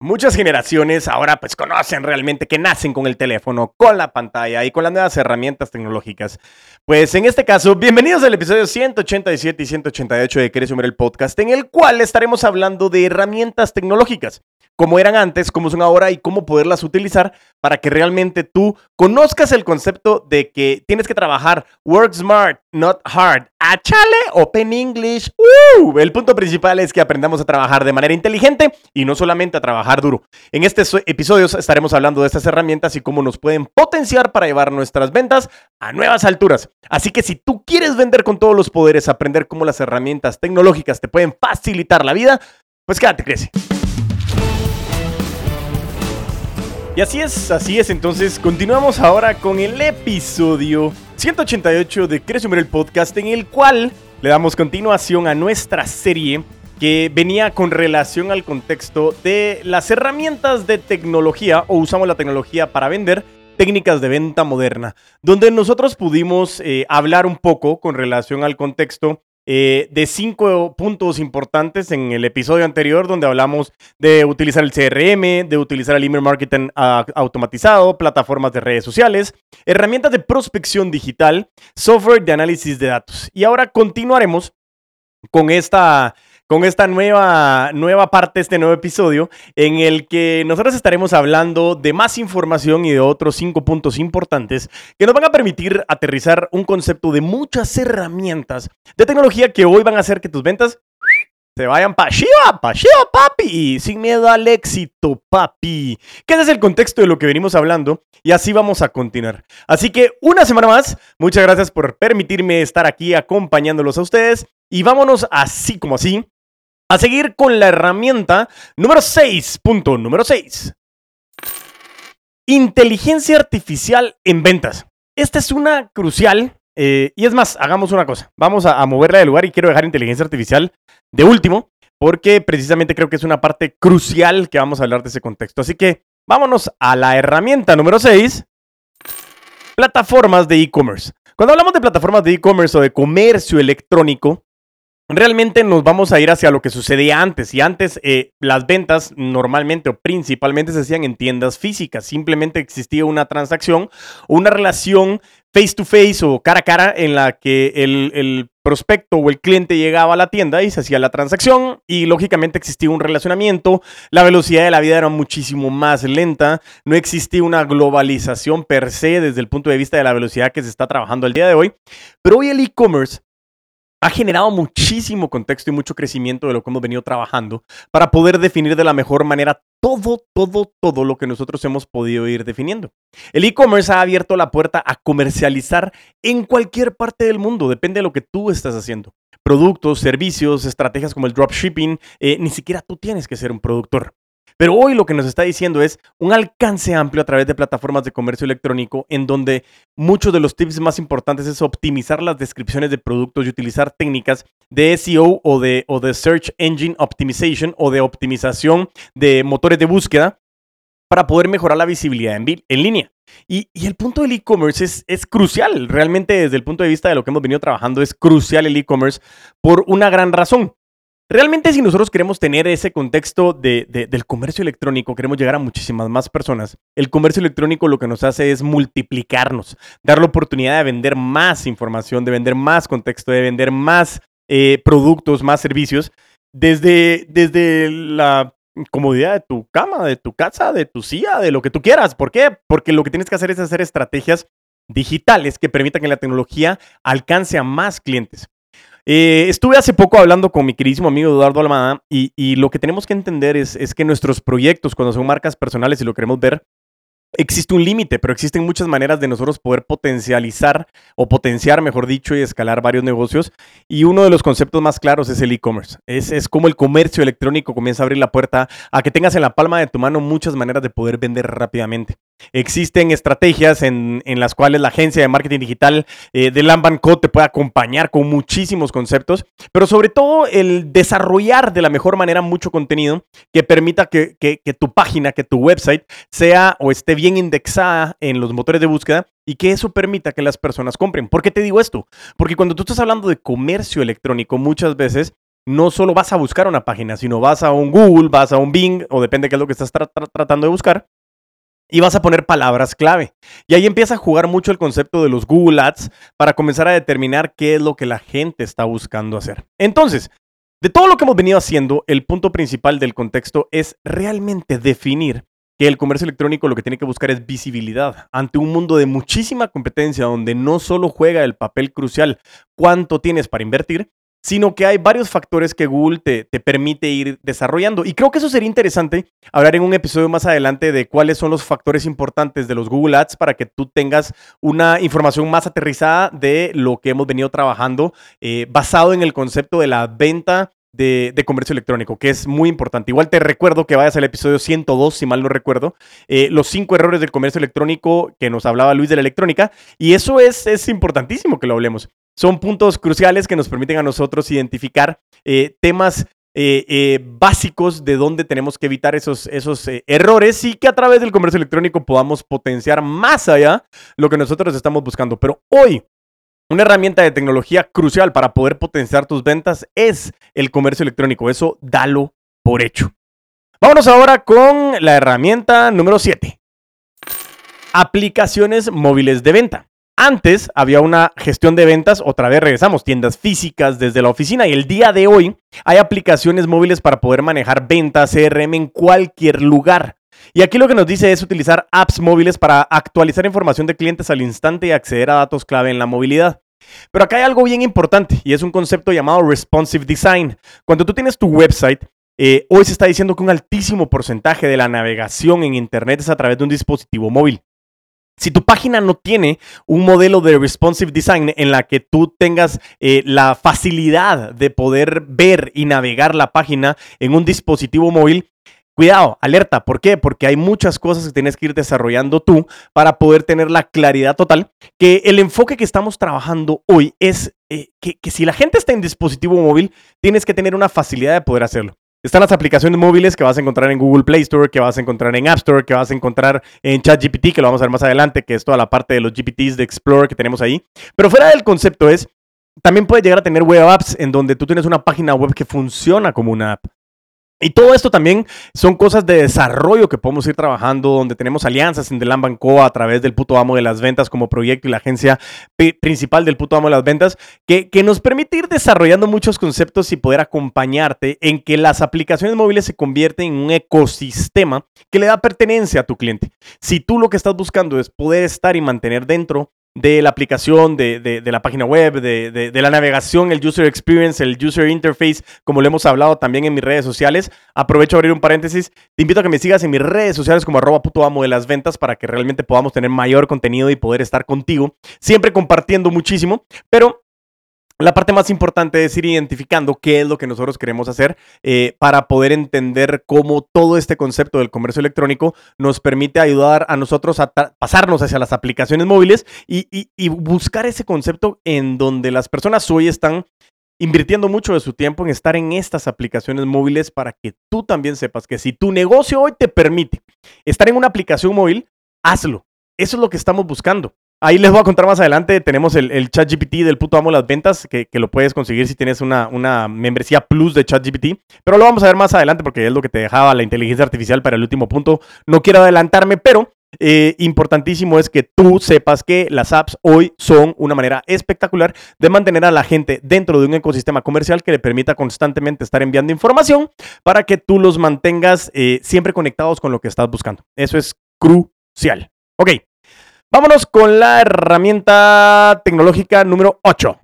Muchas generaciones ahora pues conocen realmente que nacen con el teléfono, con la pantalla y con las nuevas herramientas tecnológicas. Pues en este caso, bienvenidos al episodio 187 y 188 de Querés el podcast, en el cual estaremos hablando de herramientas tecnológicas cómo eran antes, cómo son ahora y cómo poderlas utilizar para que realmente tú conozcas el concepto de que tienes que trabajar work smart, not hard. ¡Achale! Open English. ¡Uh! El punto principal es que aprendamos a trabajar de manera inteligente y no solamente a trabajar duro. En estos episodios estaremos hablando de estas herramientas y cómo nos pueden potenciar para llevar nuestras ventas a nuevas alturas. Así que si tú quieres vender con todos los poderes, aprender cómo las herramientas tecnológicas te pueden facilitar la vida, pues quédate, crece. Y así es, así es. Entonces, continuamos ahora con el episodio 188 de Crece el Podcast, en el cual le damos continuación a nuestra serie que venía con relación al contexto de las herramientas de tecnología o usamos la tecnología para vender técnicas de venta moderna, donde nosotros pudimos eh, hablar un poco con relación al contexto eh, de cinco puntos importantes en el episodio anterior, donde hablamos de utilizar el CRM, de utilizar el email marketing ah, automatizado, plataformas de redes sociales, herramientas de prospección digital, software de análisis de datos. Y ahora continuaremos con esta con esta nueva, nueva parte, este nuevo episodio, en el que nosotros estaremos hablando de más información y de otros cinco puntos importantes que nos van a permitir aterrizar un concepto de muchas herramientas de tecnología que hoy van a hacer que tus ventas se vayan pa' Shiva, pa' Shiva, papi, sin miedo al éxito, papi. Que ese es el contexto de lo que venimos hablando y así vamos a continuar. Así que una semana más, muchas gracias por permitirme estar aquí acompañándolos a ustedes y vámonos así como así a seguir con la herramienta número 6. Punto número 6. Inteligencia artificial en ventas. Esta es una crucial. Eh, y es más, hagamos una cosa. Vamos a, moverla de lugar y quiero dejar inteligencia artificial de último, porque precisamente creo que es una parte crucial que vamos a hablar de ese contexto. Así que vámonos a la herramienta número 6. Plataformas de e-commerce. Cuando hablamos de plataformas de e-commerce o de comercio electrónico, realmente nos vamos a ir hacia lo que sucedía antes. Y antes eh, las ventas normalmente o principalmente se hacían en tiendas físicas. Simplemente existía una transacción, una relación face to face o cara a cara en la que el, el, prospecto o el cliente llegaba a la tienda y se hacía la transacción y lógicamente existía un relacionamiento, la velocidad de la vida era muchísimo más lenta, no existía una globalización per se desde el punto de vista de la velocidad que se está trabajando el día de hoy, pero hoy el e-commerce ha generado muchísimo contexto y mucho crecimiento de lo que hemos venido trabajando para poder definir de la mejor manera todo, todo, todo lo que nosotros hemos podido ir definiendo. El e-commerce ha abierto la puerta a comercializar en cualquier parte del mundo, depende de lo que tú estás haciendo. Productos, servicios, estrategias como el dropshipping, eh, ni siquiera tú tienes que ser un productor. Pero hoy lo que nos está diciendo es un alcance amplio a través de plataformas de comercio electrónico en donde muchos de los tips más importantes es optimizar las descripciones de productos y utilizar técnicas de SEO o de, Search Engine Optimization o de optimización de motores de búsqueda para poder mejorar la visibilidad en, línea. Y, el punto del e-commerce es, crucial, realmente desde el punto de vista de lo que hemos venido trabajando, es crucial el e-commerce por una gran razón. Realmente si nosotros queremos tener ese contexto de, del comercio electrónico, queremos llegar a muchísimas más personas, el comercio electrónico lo que nos hace es multiplicarnos, dar la oportunidad de vender más información, de vender más contexto, de vender más eh, productos, más servicios, desde, desde la comodidad de tu cama, de tu casa, de tu silla, de lo que tú quieras. ¿Por qué? Porque lo que tienes que hacer es hacer estrategias digitales que permitan que la tecnología alcance a más clientes. Eh, estuve hace poco hablando con mi queridísimo amigo Eduardo Almada y, lo que tenemos que entender es, que nuestros proyectos, cuando son marcas personales y lo queremos ver, existe un límite, pero existen muchas maneras de nosotros poder potencializar o potenciar, mejor dicho, y escalar varios negocios. Y uno de los conceptos más claros es el e-commerce. Es, es como el comercio electrónico comienza a abrir la puerta a que tengas en la palma de tu mano muchas maneras de poder vender rápidamente. Existen estrategias en, las cuales la agencia de marketing digital eh, de Lamban te puede acompañar con muchísimos conceptos, pero sobre todo el desarrollar de la mejor manera mucho contenido que permita que, tu página, que tu website sea o esté bien indexada en los motores de búsqueda y que eso permita que las personas compren. ¿Por qué te digo esto? Porque cuando tú estás hablando de comercio electrónico, muchas veces no solo vas a buscar una página, sino vas a un Google, vas a un Bing, o depende de qué es lo que estás tratando de buscar, y vas a poner palabras clave. Y ahí empieza a jugar mucho el concepto de los Google Ads para comenzar a determinar qué es lo que la gente está buscando hacer. Entonces, de todo lo que hemos venido haciendo, el punto principal del contexto es realmente definir que el comercio electrónico lo que tiene que buscar es visibilidad ante un mundo de muchísima competencia donde no solo juega el papel crucial cuánto tienes para invertir, sino que hay varios factores que Google te, te, permite ir desarrollando. Y creo que eso sería interesante hablar en un episodio más adelante de cuáles son los factores importantes de los Google Ads para que tú tengas una información más aterrizada de lo que hemos venido trabajando eh, basado en el concepto de la venta de, comercio electrónico, que es muy importante. Igual te recuerdo que vayas al episodio 102, si mal no recuerdo, eh, los cinco errores del comercio electrónico que nos hablaba Luis de la electrónica, y eso es, es importantísimo que lo hablemos. Son puntos cruciales que nos permiten a nosotros identificar eh, temas eh, básicos de dónde tenemos que evitar esos, esos errores y que a través del comercio electrónico podamos potenciar más allá lo que nosotros estamos buscando. Pero hoy una herramienta de tecnología crucial para poder potenciar tus ventas es el comercio electrónico. Eso dalo por hecho. Vámonos ahora con la herramienta número 7. Aplicaciones móviles de venta. Antes había una gestión de ventas, otra vez regresamos, tiendas físicas desde la oficina y el día de hoy hay aplicaciones móviles para poder manejar ventas CRM en cualquier lugar. Y aquí lo que nos dice es utilizar apps móviles para actualizar información de clientes al instante y acceder a datos clave en la movilidad. Pero acá hay algo bien importante y es un concepto llamado responsive design. Cuando tú tienes tu website, eh, hoy se está diciendo que un altísimo porcentaje de la navegación en Internet es a través de un dispositivo móvil. Si tu página no tiene un modelo de responsive design en la que tú tengas eh, la facilidad de poder ver y navegar la página en un dispositivo móvil, Cuidado, alerta, ¿por qué? Porque hay muchas cosas que tienes que ir desarrollando tú para poder tener la claridad total, que el enfoque que estamos trabajando hoy es eh, que, si la gente está en dispositivo móvil, tienes que tener una facilidad de poder hacerlo. Están las aplicaciones móviles que vas a encontrar en Google Play Store, que vas a encontrar en App Store, que vas a encontrar en ChatGPT, que lo vamos a ver más adelante, que es toda la parte de los GPTs de Explorer que tenemos ahí. Pero fuera del concepto es, también puedes llegar a tener web apps en donde tú tienes una página web que funciona como una app. Y todo esto también son cosas de desarrollo que podemos ir trabajando, donde tenemos alianzas en Delan Banco a través del puto amo de las ventas como proyecto y la agencia principal del puto amo de las ventas, que, que nos permite ir desarrollando muchos conceptos y poder acompañarte en que las aplicaciones móviles se convierten en un ecosistema que le da pertenencia a tu cliente. Si tú lo que estás buscando es poder estar y mantener dentro de la aplicación, de, la página web, de, la navegación, el user experience, el user interface, como lo hemos hablado también en mis redes sociales. Aprovecho a abrir un paréntesis. Te invito a que me sigas en mis redes sociales como arroba puto amo de las ventas para que realmente podamos tener mayor contenido y poder estar contigo, siempre compartiendo muchísimo. Pero la parte más importante es ir identificando qué es lo que nosotros queremos hacer eh, para poder entender cómo todo este concepto del comercio electrónico nos permite ayudar a nosotros a pasarnos hacia las aplicaciones móviles y, y buscar ese concepto en donde las personas hoy están invirtiendo mucho de su tiempo en estar en estas aplicaciones móviles para que tú también sepas que si tu negocio hoy te permite estar en una aplicación móvil, hazlo. Eso es lo que estamos buscando. Ahí les voy a contar más adelante. Tenemos el, chat GPT del puto amo las ventas, que, lo puedes conseguir si tienes una, membresía plus de chat GPT. Pero lo vamos a ver más adelante porque es lo que te dejaba la inteligencia artificial para el último punto. No quiero adelantarme, pero eh, importantísimo es que tú sepas que las apps hoy son una manera espectacular de mantener a la gente dentro de un ecosistema comercial que le permita constantemente estar enviando información para que tú los mantengas eh, siempre conectados con lo que estás buscando. Eso es crucial. Ok. Vámonos con la herramienta tecnológica número 8.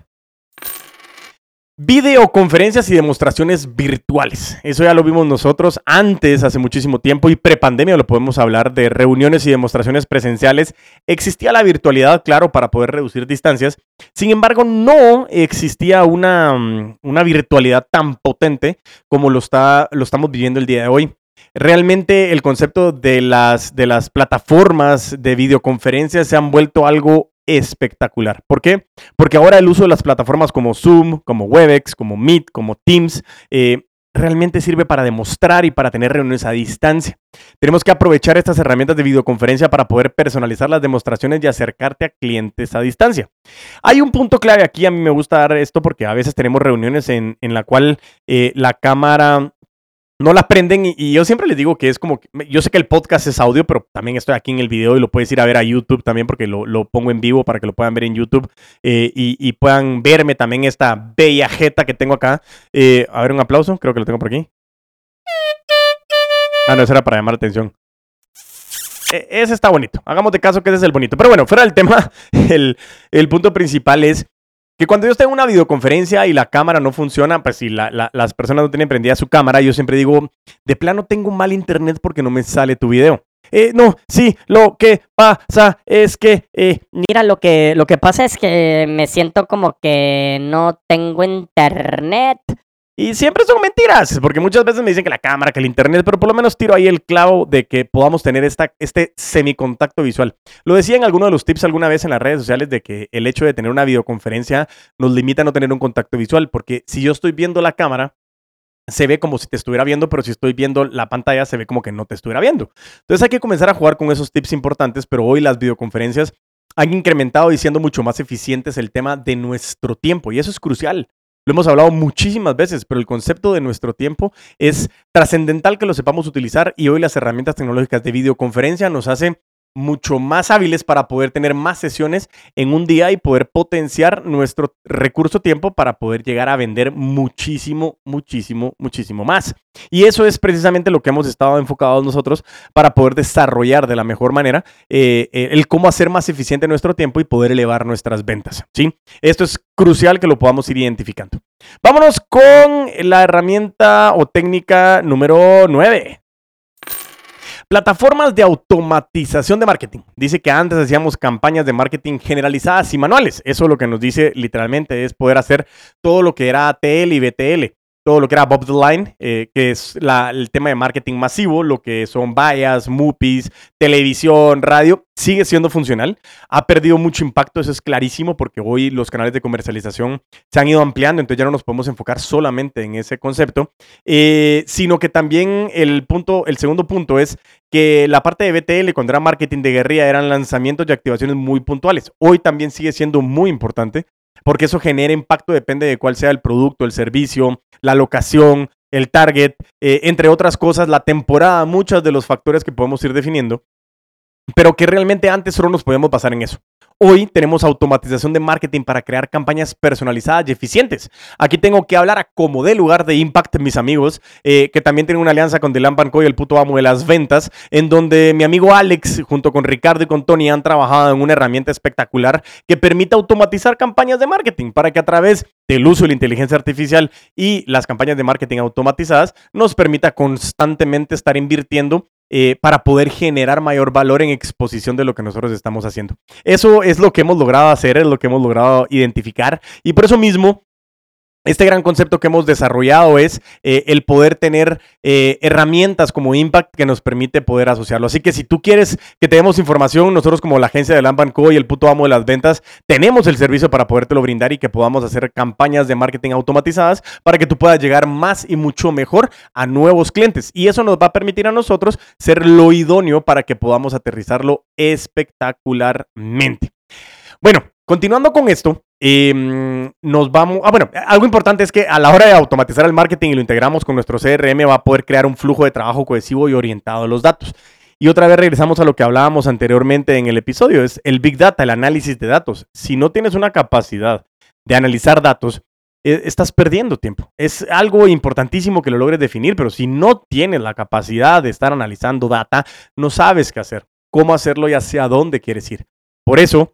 Videoconferencias y demostraciones virtuales. Eso ya lo vimos nosotros antes, hace muchísimo tiempo, y prepandemia lo podemos hablar de reuniones y demostraciones presenciales. Existía la virtualidad, claro, para poder reducir distancias. Sin embargo, no existía una, mm, una virtualidad tan potente como lo, está, lo estamos viviendo el día de hoy realmente el concepto de las, de las plataformas de videoconferencias se han vuelto algo espectacular. ¿Por qué? Porque ahora el uso de las plataformas como Zoom, como Webex, como Meet, como Teams, eh, realmente sirve para demostrar y para tener reuniones a distancia. Tenemos que aprovechar estas herramientas de videoconferencia para poder personalizar las demostraciones y acercarte a clientes a distancia. Hay un punto clave aquí, a mí me gusta dar esto porque a veces tenemos reuniones en, la cual eh, la cámara no la prenden y, yo siempre les digo que es como, yo sé que el podcast es audio, pero también estoy aquí en el video y lo puedes ir a ver a YouTube también porque lo, pongo en vivo para que lo puedan ver en YouTube eh, y, puedan verme también esta bella jeta que tengo acá. Eh, a ver, un aplauso, creo que lo tengo por aquí. Ah, no, eso era para llamar la atención. E, ese está bonito. Hagamos de caso que ese es el bonito. Pero bueno, fuera del tema, el, el punto principal es que cuando yo estoy en una videoconferencia y la cámara no funciona, pues si las personas no tienen prendida su cámara, yo siempre digo, de plano tengo mal internet porque no me sale tu video. Eh, no, sí, lo que pasa es que... Eh, Mira, lo que, lo que pasa es que me siento como que no tengo internet. Y siempre son mentiras, porque muchas veces me dicen que la cámara, que el internet, pero por lo menos tiro ahí el clavo de que podamos tener esta, este semicontacto visual. Lo decía en alguno de los tips alguna vez en las redes sociales de que el hecho de tener una videoconferencia nos limita a no tener un contacto visual, porque si yo estoy viendo la cámara, se ve como si te estuviera viendo, pero si estoy viendo la pantalla, se ve como que no te estuviera viendo. Entonces hay que comenzar a jugar con esos tips importantes, pero hoy las videoconferencias han incrementado y siendo mucho más eficientes el tema de nuestro tiempo, y eso es crucial. Lo hemos hablado muchísimas veces, pero el concepto de nuestro tiempo es trascendental que lo sepamos utilizar y hoy las herramientas tecnológicas de videoconferencia nos hacen mucho más hábiles para poder tener más sesiones en un día y poder potenciar nuestro recurso tiempo para poder llegar a vender muchísimo, muchísimo, muchísimo más. Y eso es precisamente lo que hemos estado enfocados nosotros para poder desarrollar de la mejor manera eh, eh, el cómo hacer más eficiente nuestro tiempo y poder elevar nuestras ventas. ¿sí? Esto es crucial que lo podamos ir identificando. Vámonos con la herramienta o técnica número 9. Plataformas de automatización de marketing. Dice que antes hacíamos campañas de marketing generalizadas y manuales. Eso lo que nos dice literalmente es poder hacer todo lo que era ATL y BTL todo lo que era Bob the Line, eh, que es el tema de marketing masivo, lo que son vallas, MUPIs, televisión, radio, sigue siendo funcional. Ha perdido mucho impacto, eso es clarísimo, porque hoy los canales de comercialización se han ido ampliando, entonces ya no nos podemos enfocar solamente en ese concepto, eh, sino que también el punto, el segundo punto es que la parte de BTL, cuando era marketing de guerrilla, eran lanzamientos y activaciones muy puntuales. Hoy también sigue siendo muy importante porque eso genera impacto, depende de cuál sea el producto, el servicio, la locación, el target, eh, entre otras cosas, la temporada, muchos de los factores que podemos ir definiendo, pero que realmente antes solo nos podíamos basar en eso. Hoy tenemos automatización de marketing para crear campañas personalizadas y eficientes. Aquí tengo que hablar a como de lugar de Impact, mis amigos, eh, que también tienen una alianza con The Lamp Co y el puto amo de las ventas, en donde mi amigo Alex, junto con Ricardo y con Tony, han trabajado en una herramienta espectacular que permite automatizar campañas de marketing para que a través del uso de la inteligencia artificial y las campañas de marketing automatizadas nos permita constantemente estar invirtiendo eh, para poder generar mayor valor en exposición de lo que nosotros estamos haciendo. Eso es lo que hemos logrado hacer, es lo que hemos logrado identificar y por eso mismo este gran concepto que hemos desarrollado es eh, el poder tener eh, herramientas como Impact que nos permite poder asociarlo. Así que si tú quieres que te demos información, nosotros como la agencia de Lampan Co y el puto amo de las ventas, tenemos el servicio para podértelo brindar y que podamos hacer campañas de marketing automatizadas para que tú puedas llegar más y mucho mejor a nuevos clientes. Y eso nos va a permitir a nosotros ser lo idóneo para que podamos aterrizarlo espectacularmente. Bueno, continuando con esto, Em, nos vamos. Ah, bueno, algo importante es que a la hora de automatizar el marketing y lo integramos con nuestro CRM, va a poder crear un flujo de trabajo cohesivo y orientado a los datos. Y otra vez regresamos a lo que hablábamos anteriormente en el episodio, es el Big Data, el análisis de datos. Si no tienes una capacidad de analizar datos, e, estás perdiendo tiempo. Es algo importantísimo que lo logres definir, pero si no tienes la capacidad de estar analizando data, no sabes qué hacer, cómo hacerlo y hacia dónde quieres ir. Por eso,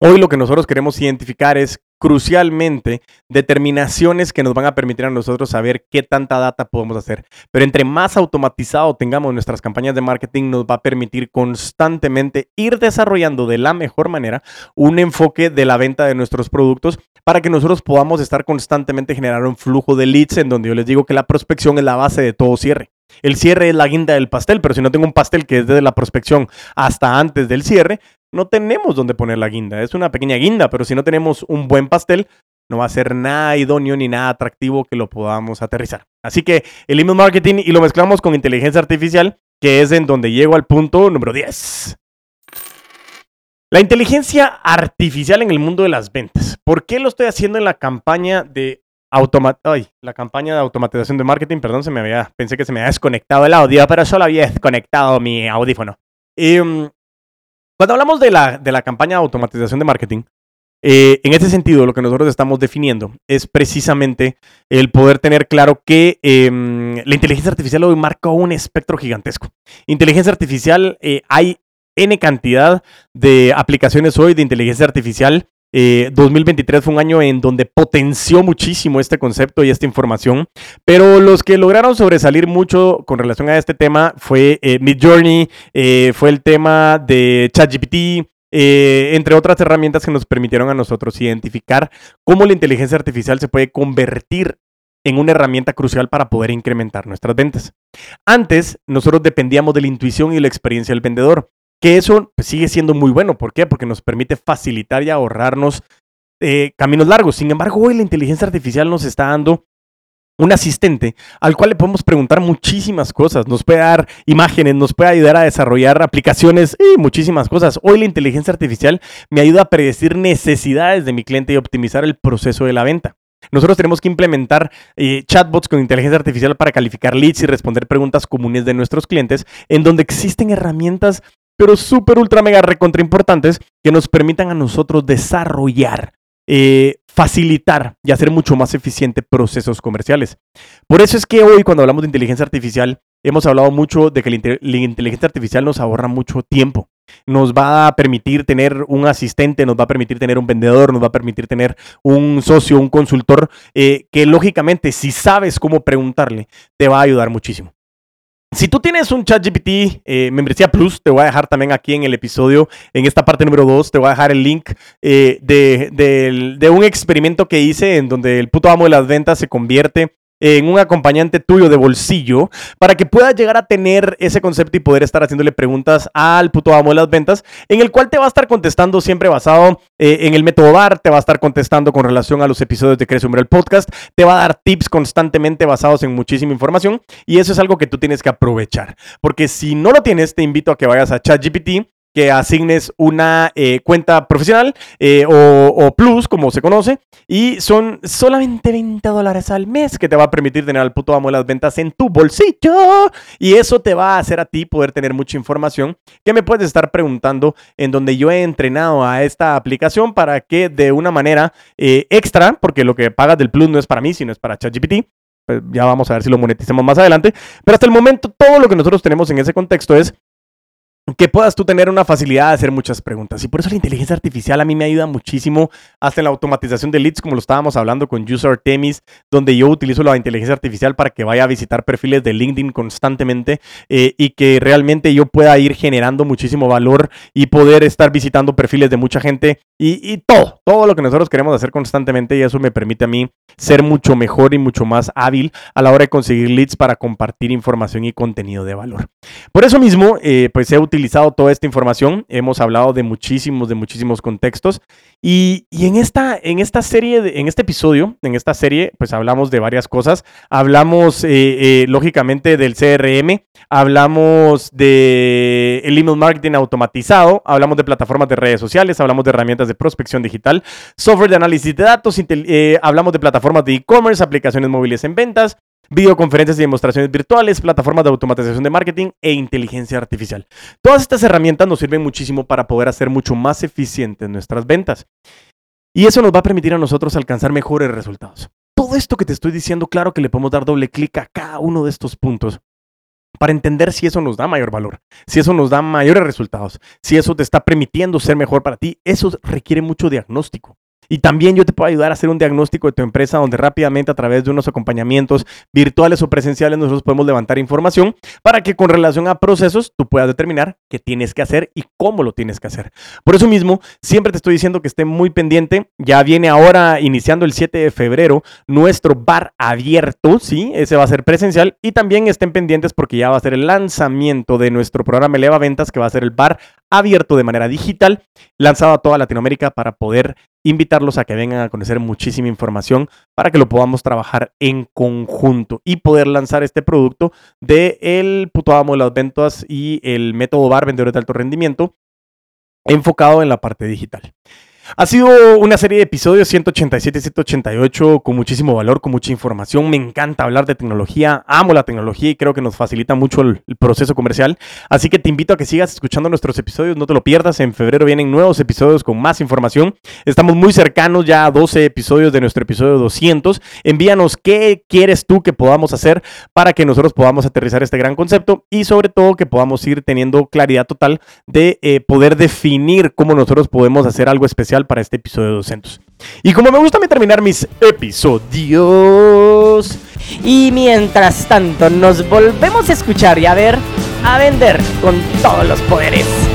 Hoy lo que nosotros queremos identificar es crucialmente determinaciones que nos van a permitir a nosotros saber qué tanta data podemos hacer. Pero entre más automatizado tengamos nuestras campañas de marketing, nos va a permitir constantemente ir desarrollando de la mejor manera un enfoque de la venta de nuestros productos para que nosotros podamos estar constantemente generando un flujo de leads en donde yo les digo que la prospección es la base de todo cierre. El cierre es la guinda del pastel, pero si no tengo un pastel que es desde la prospección hasta antes del cierre, no tenemos donde poner la guinda. Es una pequeña guinda, pero si no tenemos un buen pastel, no va a ser nada idóneo ni nada atractivo que lo podamos aterrizar. Así que el email marketing y lo mezclamos con inteligencia artificial, que es en donde llego al punto número 10. La inteligencia artificial en el mundo de las ventas. ¿Por qué lo estoy haciendo en la campaña de Ay, la campaña de automatización de marketing, perdón, se me había, pensé que se me había desconectado el audio, pero solo había desconectado mi audífono. Em, cuando hablamos de la, de la campaña de automatización de marketing, eh, en ese sentido, lo que nosotros estamos definiendo es precisamente el poder tener claro que em, la inteligencia artificial hoy marca un espectro gigantesco. Inteligencia artificial, eh, hay N cantidad de aplicaciones hoy de inteligencia artificial 2023 eh, fue un año en donde potenció muchísimo este concepto y esta información, pero los que lograron sobresalir mucho con relación a este tema fue eh, Midjourney, eh, fue el tema de ChatGPT, entre otras herramientas que nos permitieron a nosotros identificar cómo la inteligencia artificial se puede convertir en una herramienta crucial para poder incrementar nuestras ventas. Antes, nosotros dependíamos de la intuición y la experiencia del vendedor que eso pues, sigue siendo muy bueno. ¿Por qué? Porque nos permite facilitar y ahorrarnos eh, caminos largos. Sin embargo, hoy la inteligencia artificial nos está dando un asistente al cual le podemos preguntar muchísimas cosas. Nos puede dar imágenes, nos puede ayudar a desarrollar aplicaciones y muchísimas cosas. Hoy la inteligencia artificial me ayuda a predecir necesidades de mi cliente y optimizar el proceso de la venta. Nosotros tenemos que implementar eh, chatbots con inteligencia artificial para calificar leads y responder preguntas comunes de nuestros clientes, en donde existen herramientas pero súper, ultra, mega, recontra importantes que nos permitan a nosotros desarrollar, eh, facilitar y hacer mucho más eficiente procesos comerciales. Por eso es que hoy, cuando hablamos de inteligencia artificial, hemos hablado mucho de que la, inteligencia artificial nos ahorra mucho tiempo. Nos va a permitir tener un asistente, nos va a permitir tener un vendedor, nos va a permitir tener un socio, un consultor, eh, que lógicamente si sabes cómo preguntarle, te va a ayudar muchísimo. Si tú tienes un ChatGPT eh, Membresía Plus, te voy a dejar también aquí en el episodio, en esta parte número 2, te voy a dejar el link eh, de, de, un experimento que hice en donde el puto amo de las ventas se convierte en un acompañante tuyo de bolsillo para que puedas llegar a tener ese concepto y poder estar haciéndole preguntas al puto amo de las ventas, en el cual te va a estar contestando siempre basado eh, en el método VAR, te va a estar contestando con relación a los episodios de Crece el Podcast, te va a dar tips constantemente basados en muchísima información y eso es algo que tú tienes que aprovechar, porque si no lo tienes, te invito a que vayas a ChatGPT que asignes una eh, cuenta profesional eh, o, plus, como se conoce, y son solamente 20 dólares al mes que te va a permitir tener al puto amo de las ventas en tu bolsillo. Y eso te va a hacer a ti poder tener mucha información que me puedes estar preguntando en donde yo he entrenado a esta aplicación para que de una manera eh, extra, porque lo que pagas del plus no es para mí, sino es para ChatGPT, pues ya vamos a ver si lo monetizamos más adelante. Pero hasta el momento todo lo que nosotros tenemos en ese contexto es que puedas tú tener una facilidad de hacer muchas preguntas. Y por eso la inteligencia artificial a mí me ayuda muchísimo hasta en la automatización de leads, como lo estábamos hablando con User Artemis, donde yo utilizo la inteligencia artificial para que vaya a visitar perfiles de LinkedIn constantemente eh, y que realmente yo pueda ir generando muchísimo valor y poder estar visitando perfiles de mucha gente y, y todo, todo lo que nosotros queremos hacer constantemente y eso me permite a mí ser mucho mejor y mucho más hábil a la hora de conseguir leads para compartir información y contenido de valor. Por eso mismo, eh, pues he utilizado toda esta información, hemos hablado de muchísimos, de muchísimos contextos. Y, en, esta, en esta serie, en este episodio, en esta serie, pues hablamos de varias cosas. Hablamos, eh, eh, lógicamente, del CRM, hablamos de email marketing automatizado, hablamos de plataformas de redes sociales, hablamos de herramientas de prospección digital, software de análisis de datos, hablamos de plataformas de e-commerce, aplicaciones móviles en ventas, videoconferencias y demostraciones virtuales, plataformas de automatización de marketing e inteligencia artificial. Todas estas herramientas nos sirven muchísimo para poder hacer mucho más eficientes nuestras ventas. Y eso nos va a permitir a nosotros alcanzar mejores resultados. Todo esto que te estoy diciendo, claro que le podemos dar doble clic a cada uno de estos puntos para entender si eso nos da mayor valor, si eso nos da mayores resultados, si eso te está permitiendo ser mejor para ti. Eso requiere mucho diagnóstico. Y también yo te puedo ayudar a hacer un diagnóstico de tu empresa donde rápidamente a través de unos acompañamientos virtuales o presenciales nosotros podemos levantar información para que con relación a procesos tú puedas determinar qué tienes que hacer y cómo lo tienes que hacer. Por eso mismo, siempre te estoy diciendo que esté muy pendiente. Ya viene ahora, iniciando el 7 de febrero, nuestro bar abierto, ¿sí? Ese va a ser presencial. Y también estén pendientes porque ya va a ser el lanzamiento de nuestro programa Eleva Ventas, que va a ser el bar abierto de manera digital, lanzado a toda Latinoamérica para poder invitarlos a que vengan a conocer muchísima información para que lo podamos trabajar en conjunto y poder lanzar este producto de el puto amo de las ventas y el método bar vendedores de alto rendimiento enfocado en la parte digital. Ha sido una serie de episodios 187 y 188 con muchísimo valor, con mucha información. Me encanta hablar de tecnología, amo la tecnología y creo que nos facilita mucho el, proceso comercial. Así que te invito a que sigas escuchando nuestros episodios, no te lo pierdas. En febrero vienen nuevos episodios con más información. Estamos muy cercanos ya a 12 episodios de nuestro episodio 200. Envíanos qué quieres tú que podamos hacer para que nosotros podamos aterrizar este gran concepto y sobre todo que podamos ir teniendo claridad total de eh, poder definir cómo nosotros podemos hacer algo especial para este episodio 200. Y como me gusta terminar mis episodios... Y mientras tanto nos volvemos a escuchar y a ver, a vender con todos los poderes.